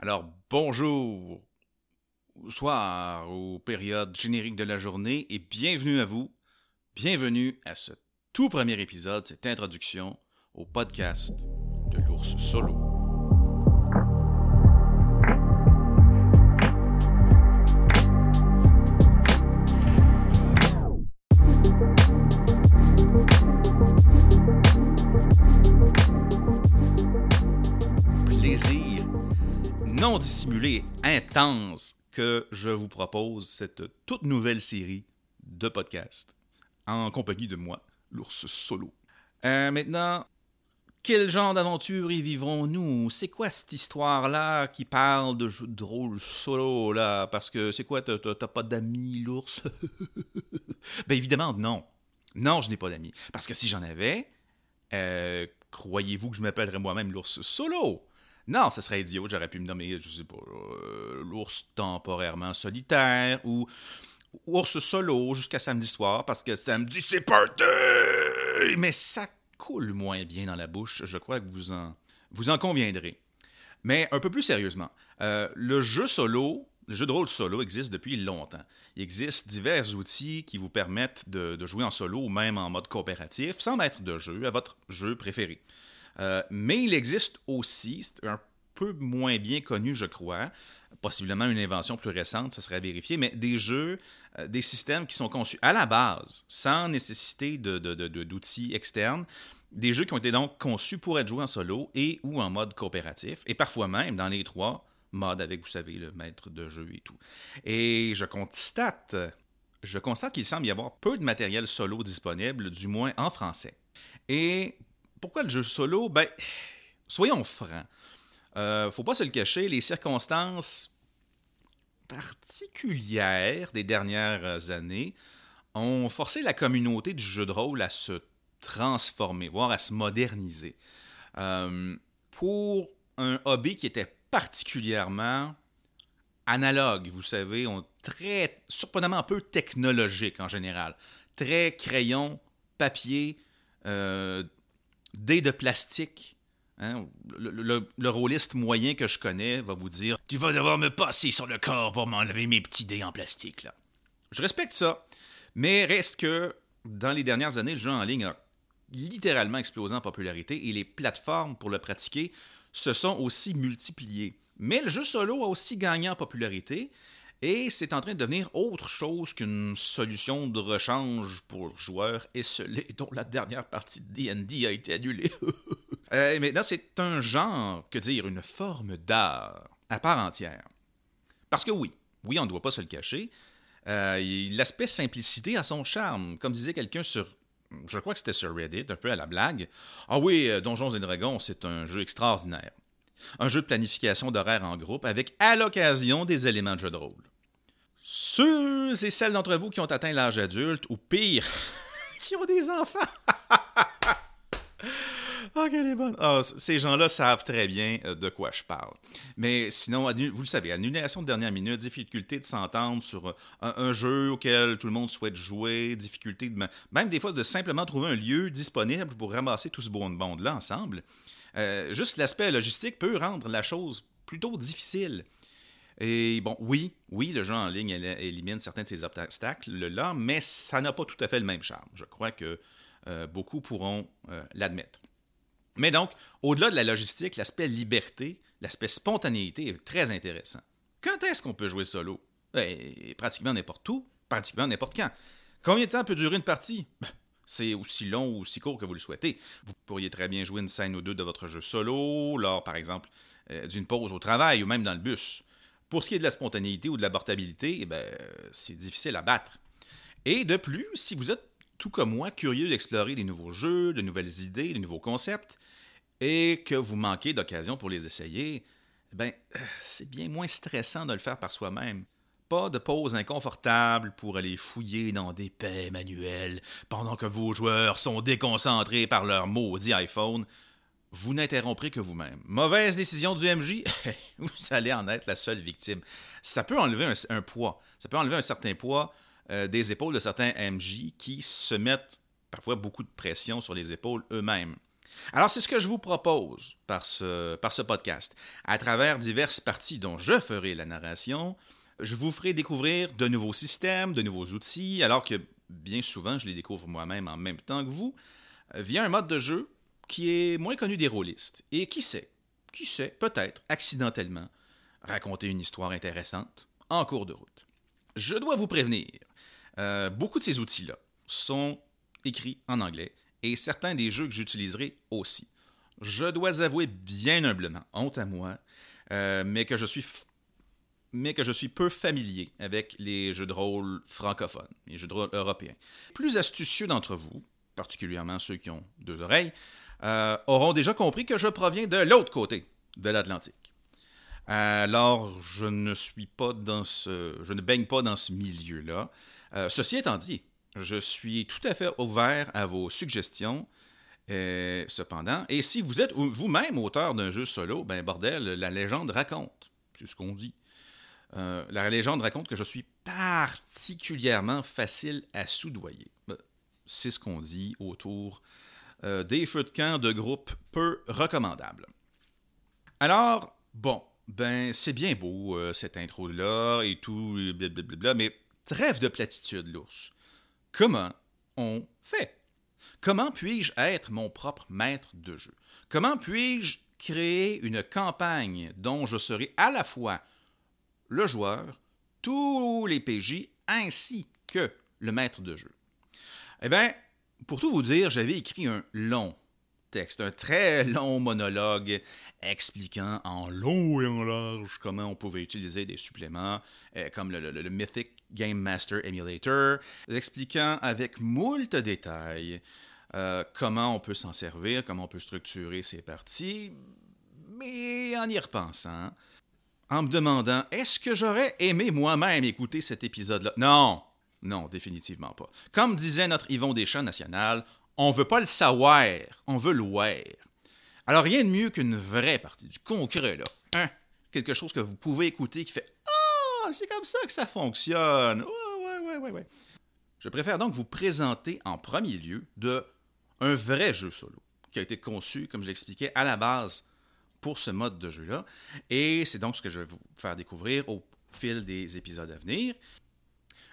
Alors, bonjour, soir, aux périodes génériques de la journée, et bienvenue à vous. Bienvenue à ce tout premier épisode, cette introduction au podcast de l'ours solo. Non dissimulé, intense, que je vous propose cette toute nouvelle série de podcasts en compagnie de moi, l'ours solo. Euh, maintenant, quel genre d'aventure y vivrons-nous? C'est quoi cette histoire-là qui parle de jeux de rôle solo, là? Parce que c'est quoi, t'as pas d'amis, l'ours? ben évidemment, non. Non, je n'ai pas d'amis. Parce que si j'en avais, euh, croyez-vous que je m'appellerais moi-même l'ours solo? Non, ce serait idiot. J'aurais pu me nommer, je sais pas, euh, l'ours temporairement solitaire ou ours solo jusqu'à samedi soir parce que samedi c'est party! Mais ça coule moins bien dans la bouche. Je crois que vous en, conviendrez. Mais un peu plus sérieusement, euh, le jeu solo, le jeu de rôle solo existe depuis longtemps. Il existe divers outils qui vous permettent de, de jouer en solo ou même en mode coopératif sans mettre de jeu à votre jeu préféré. Euh, mais il existe aussi, c'est un peu moins bien connu, je crois, possiblement une invention plus récente, ça serait à vérifier, mais des jeux, euh, des systèmes qui sont conçus à la base, sans nécessité d'outils externes, des jeux qui ont été donc conçus pour être joués en solo et ou en mode coopératif, et parfois même dans les trois modes avec, vous savez, le maître de jeu et tout. Et je constate, je constate qu'il semble y avoir peu de matériel solo disponible, du moins en français. Et pourquoi le jeu solo? Ben, soyons francs. Euh, faut pas se le cacher, les circonstances particulières des dernières années ont forcé la communauté du jeu de rôle à se transformer, voire à se moderniser. Euh, pour un hobby qui était particulièrement analogue, vous savez, on, très surprenamment peu technologique en général. Très crayon, papier, euh, dés de plastique. Hein, Le, le- moyen que je connais va vous dire Tu vas devoir me passer sur le corps pour m'enlever mes petits dés en plastique. Je respecte ça. Mais reste que dans les dernières années, le jeu en ligne a littéralement explosé en popularité et les plateformes pour le pratiquer se sont aussi multipliées. Mais le jeu solo a aussi gagné en popularité et c'est en train de devenir autre chose qu'une solution de rechange pour joueurs esselés dont la dernière partie de D&D a été annulée. Euh, maintenant, c'est un genre, que dire, une forme d'art à part entière. Parce que oui, oui, on ne doit pas se le cacher, euh, l'aspect simplicité a son charme. Comme disait quelqu'un sur, je crois que c'était sur Reddit, un peu à la blague. Ah oui, euh, Donjons et Dragons, c'est un jeu extraordinaire. Un jeu de planification d'horaire en groupe avec à l'occasion des éléments de jeu de rôle. Ceux et celles d'entre vous qui ont atteint l'âge adulte, ou pire, qui ont des enfants. Qu'elle est bonne. Ah, ces gens-là savent très bien euh, de quoi je parle. Mais sinon, vous le savez, annulation de dernière minute, difficulté de s'entendre sur euh, un, jeu auquel tout le monde souhaite jouer, difficulté de, même des fois de simplement trouver un lieu disponible pour ramasser tout ce bon monde-là ensemble. Euh, juste l'aspect logistique peut rendre la chose plutôt difficile. Et bon, oui, oui, le jeu en ligne éli- élimine certains de ces obstacles-là, mais ça n'a pas tout à fait le même charme. Je crois que euh, beaucoup pourront euh, l'admettre. Mais donc, au-delà de la logistique, l'aspect liberté, l'aspect spontanéité est très intéressant. Quand est-ce qu'on peut jouer solo? Ben, pratiquement n'importe où, pratiquement n'importe quand. Combien de temps peut durer une partie? Ben, c'est aussi long ou aussi court que vous le souhaitez. Vous pourriez très bien jouer une scène ou deux de votre jeu solo, lors, par exemple, euh, d'une pause au travail ou même dans le bus. Pour ce qui est de la spontanéité ou de l'abortabilité, eh ben, c'est difficile à battre. Et de plus, si vous êtes tout comme moi curieux d'explorer des nouveaux jeux, de nouvelles idées, de nouveaux concepts, et que vous manquez d'occasion pour les essayer, ben, euh, c'est bien moins stressant de le faire par soi-même. Pas de pause inconfortable pour aller fouiller dans des paix manuels pendant que vos joueurs sont déconcentrés par leur maudit iPhone. Vous n'interromprez que vous-même. Mauvaise décision du MJ, vous allez en être la seule victime. Ça peut enlever un, poids, ça peut enlever un certain poids euh, des épaules de certains MJ qui se mettent parfois beaucoup de pression sur les épaules eux-mêmes. Alors, c'est ce que je vous propose par ce, par ce podcast. À travers diverses parties dont je ferai la narration, je vous ferai découvrir de nouveaux systèmes, de nouveaux outils, alors que bien souvent, je les découvre moi-même en même temps que vous, via un mode de jeu qui est moins connu des rôlistes. Et qui sait, qui sait, peut-être, accidentellement, raconter une histoire intéressante en cours de route. Je dois vous prévenir, euh, beaucoup de ces outils-là sont écrits en anglais et certains des jeux que j'utiliserai aussi. Je dois avouer bien humblement, honte à moi, euh, mais, que je suis mais que je suis peu familier avec les jeux de rôle francophones, les jeux de rôle européens. Plus astucieux d'entre vous, particulièrement ceux qui ont deux oreilles, euh, auront déjà compris que je proviens de l'autre côté de l'Atlantique. Alors, je ne suis pas dans ce, je ne baigne pas dans ce milieu-là. Euh, ceci étant dit, je suis tout à fait ouvert à vos suggestions. Cependant, et si vous êtes vous-même auteur d'un jeu solo, ben bordel, la légende raconte, c'est ce qu'on dit. Euh, la légende raconte que je suis particulièrement facile à soudoyer. Ben, c'est ce qu'on dit autour des feux de camp de groupes peu recommandables. Alors, bon, ben c'est bien beau cette intro-là et tout, blablabla, mais trêve de platitude, l'ours. Comment on fait? Comment puis-je être mon propre maître de jeu? Comment puis-je créer une campagne dont je serai à la fois le joueur, tous les PJ, ainsi que le maître de jeu? Eh bien, pour tout vous dire, j'avais écrit un long texte, un très long monologue expliquant en long et en large comment on pouvait utiliser des suppléments euh, comme le, Mythic Game Master Emulator, expliquant avec moult détails euh, comment on peut s'en servir, comment on peut structurer ses parties, mais en y repensant, en me demandant est-ce que j'aurais aimé moi-même écouter cet épisode-là? Non, non, définitivement pas. Comme disait notre Yvon Deschamps national, on veut pas le savoir, on veut le voir. Alors, rien de mieux qu'une vraie partie, du concret, là. Hein? Quelque chose que vous pouvez écouter qui fait Ah, c'est comme ça que ça fonctionne. Ouais, ouais, ouais, ouais, Je préfère donc vous présenter en premier lieu de un vrai jeu solo qui a été conçu, comme je l'expliquais, à la base pour ce mode de jeu-là. Et c'est donc ce que je vais vous faire découvrir au fil des épisodes à venir.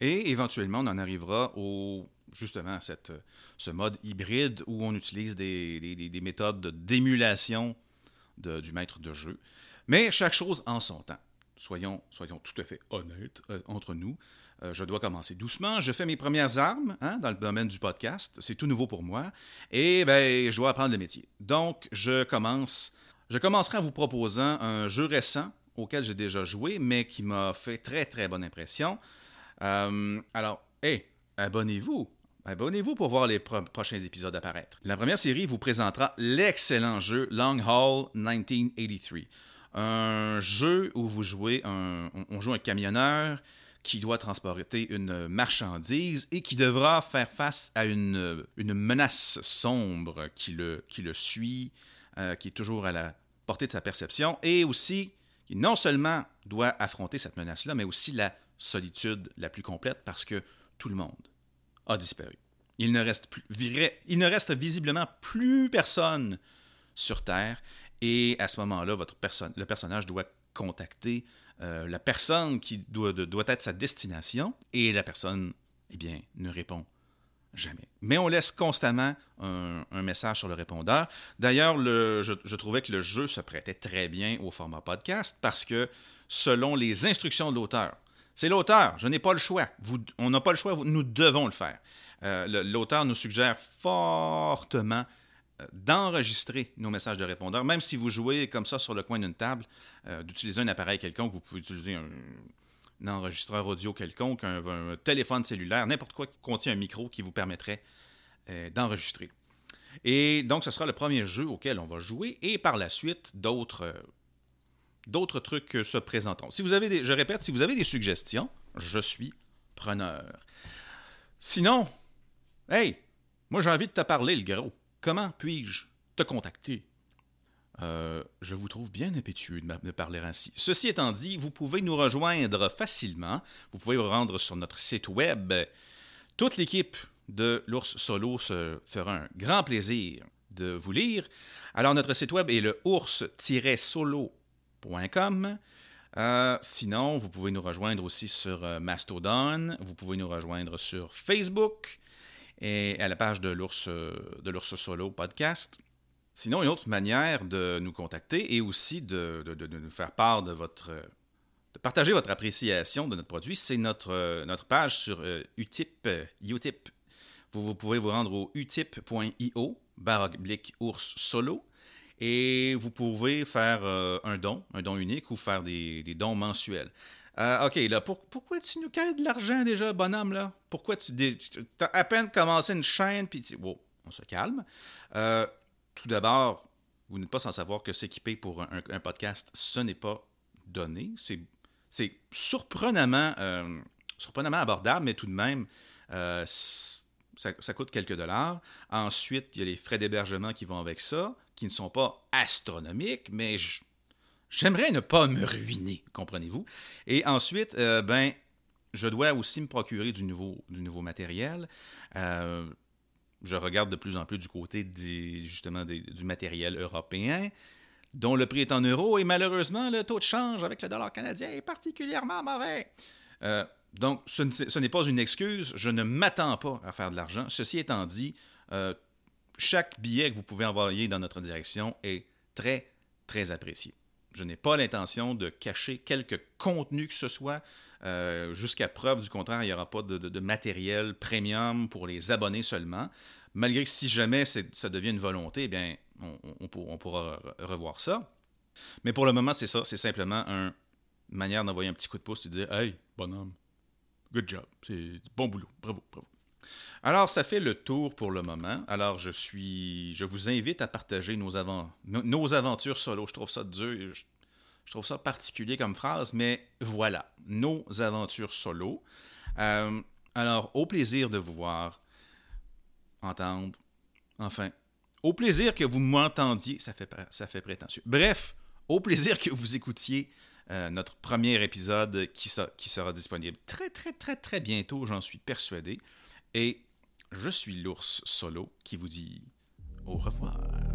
Et éventuellement, on en arrivera au justement cette, ce mode hybride où on utilise des, méthodes d'émulation du maître de jeu. Mais chaque chose en son temps. Soyons, soyons tout à fait honnêtes euh, entre nous. Euh, je dois commencer doucement. Je fais mes premières armes hein, dans le domaine du podcast. C'est tout nouveau pour moi. Et ben, je dois apprendre le métier. Donc, je commence. Je commencerai en vous proposant un jeu récent auquel j'ai déjà joué, mais qui m'a fait très très bonne impression. Euh, alors, hé, abonnez-vous Abonnez-vous pour voir les prochains épisodes apparaître. La première série vous présentera l'excellent jeu Long Haul 1983. Un jeu où vous jouez un, on joue un camionneur qui doit transporter une marchandise et qui devra faire face à une, menace sombre qui le suit, euh, qui est toujours à la portée de sa perception, et aussi qui non seulement doit affronter cette menace-là, mais aussi la solitude la plus complète parce que tout le monde a disparu. Il ne reste, plus, il ne reste visiblement plus personne sur Terre. Et à ce moment-là, votre le personnage doit contacter euh, la personne qui doit, doit être sa destination. Et la personne, eh bien, ne répond jamais. Mais on laisse constamment un, message sur le répondeur. D'ailleurs, je, trouvais que le jeu se prêtait très bien au format podcast parce que selon les instructions de l'auteur, c'est l'auteur, je n'ai pas le choix. On n'a pas le choix, nous devons le faire. Euh, l'auteur nous suggère fortement euh, d'enregistrer nos messages de répondeurs, même si vous jouez comme ça sur le coin d'une table, euh, d'utiliser un appareil quelconque, vous pouvez utiliser un, enregistreur audio quelconque, un, téléphone cellulaire, n'importe quoi qui contient un micro qui vous permettrait d'enregistrer. Et donc, ce sera le premier jeu auquel on va jouer, et par la suite, d'autres d'autres trucs se présenteront. Si vous avez des, je répète, si vous avez des suggestions, je suis preneur. Sinon, hey, moi j'ai envie de te parler, le gros. Comment puis-je te contacter? Euh, je vous trouve bien impétueux de, parler ainsi. Ceci étant dit, vous pouvez nous rejoindre facilement. Vous pouvez vous rendre sur notre site web. Toute l'équipe de l'ours solo se fera un grand plaisir de vous lire. Alors, notre site web est le ours-solo.com. Euh, sinon, vous pouvez nous rejoindre aussi sur euh, Mastodon. Vous pouvez nous rejoindre sur Facebook et à la page de l'ours de l'ours solo podcast. Sinon, une autre manière de nous contacter et aussi de, nous faire part de votre de partager votre appréciation de notre produit, c'est notre, notre page sur Utip, Utip. Vous, vous, pouvez vous rendre au utip.io, barre ours solo. Et vous pouvez faire euh, un don, un don unique ou faire des, dons mensuels. Euh, OK, là, pourquoi tu nous cales de l'argent déjà, bonhomme, là? Pourquoi tu, as à peine commencé une chaîne, puis on se calme. Euh, tout d'abord, vous n'êtes pas sans savoir que s'équiper pour un, podcast, ce n'est pas donné. C'est surprenamment, surprenamment abordable, mais tout de même, ça, coûte quelques dollars. Ensuite, il y a les frais d'hébergement qui vont avec ça, qui ne sont pas astronomiques, mais j'aimerais ne pas me ruiner, comprenez-vous? Et ensuite, euh, ben, je dois aussi me procurer du nouveau, du nouveau matériel. Je regarde de plus en plus du côté justement du matériel européen, dont le prix est en euros, et malheureusement, le taux de change avec le dollar canadien est particulièrement mauvais. Euh, donc, ce n'est pas une excuse. Je ne m'attends pas à faire de l'argent. Ceci étant dit, euh, chaque billet que vous pouvez envoyer dans notre direction est très, très apprécié. Je n'ai pas l'intention de cacher quelque contenu que ce soit. Euh, jusqu'à preuve du contraire, il n'y aura pas de, matériel premium pour les abonnés seulement. Malgré que si jamais ça devient une volonté, eh bien, on, pourra revoir ça. Mais pour le moment, c'est ça. C'est simplement une manière d'envoyer un petit coup de pouce et de dire Hey, bonhomme, Good job. C'est bon boulot. Bravo, bravo. Alors, ça fait le tour pour le moment. Alors, je suis. Je vous invite à partager nos, nos aventures solo. Je trouve ça dur. Je trouve ça particulier comme phrase, mais voilà. Nos aventures solo. Euh, alors, au plaisir de vous voir, entendre. Enfin, au plaisir que vous m'entendiez. Ça fait, ça fait prétentieux. Bref, au plaisir que vous écoutiez euh, notre premier épisode qui, qui sera disponible très, très, très, très bientôt, j'en suis persuadé. Et je suis l'ours solo qui vous dit au revoir.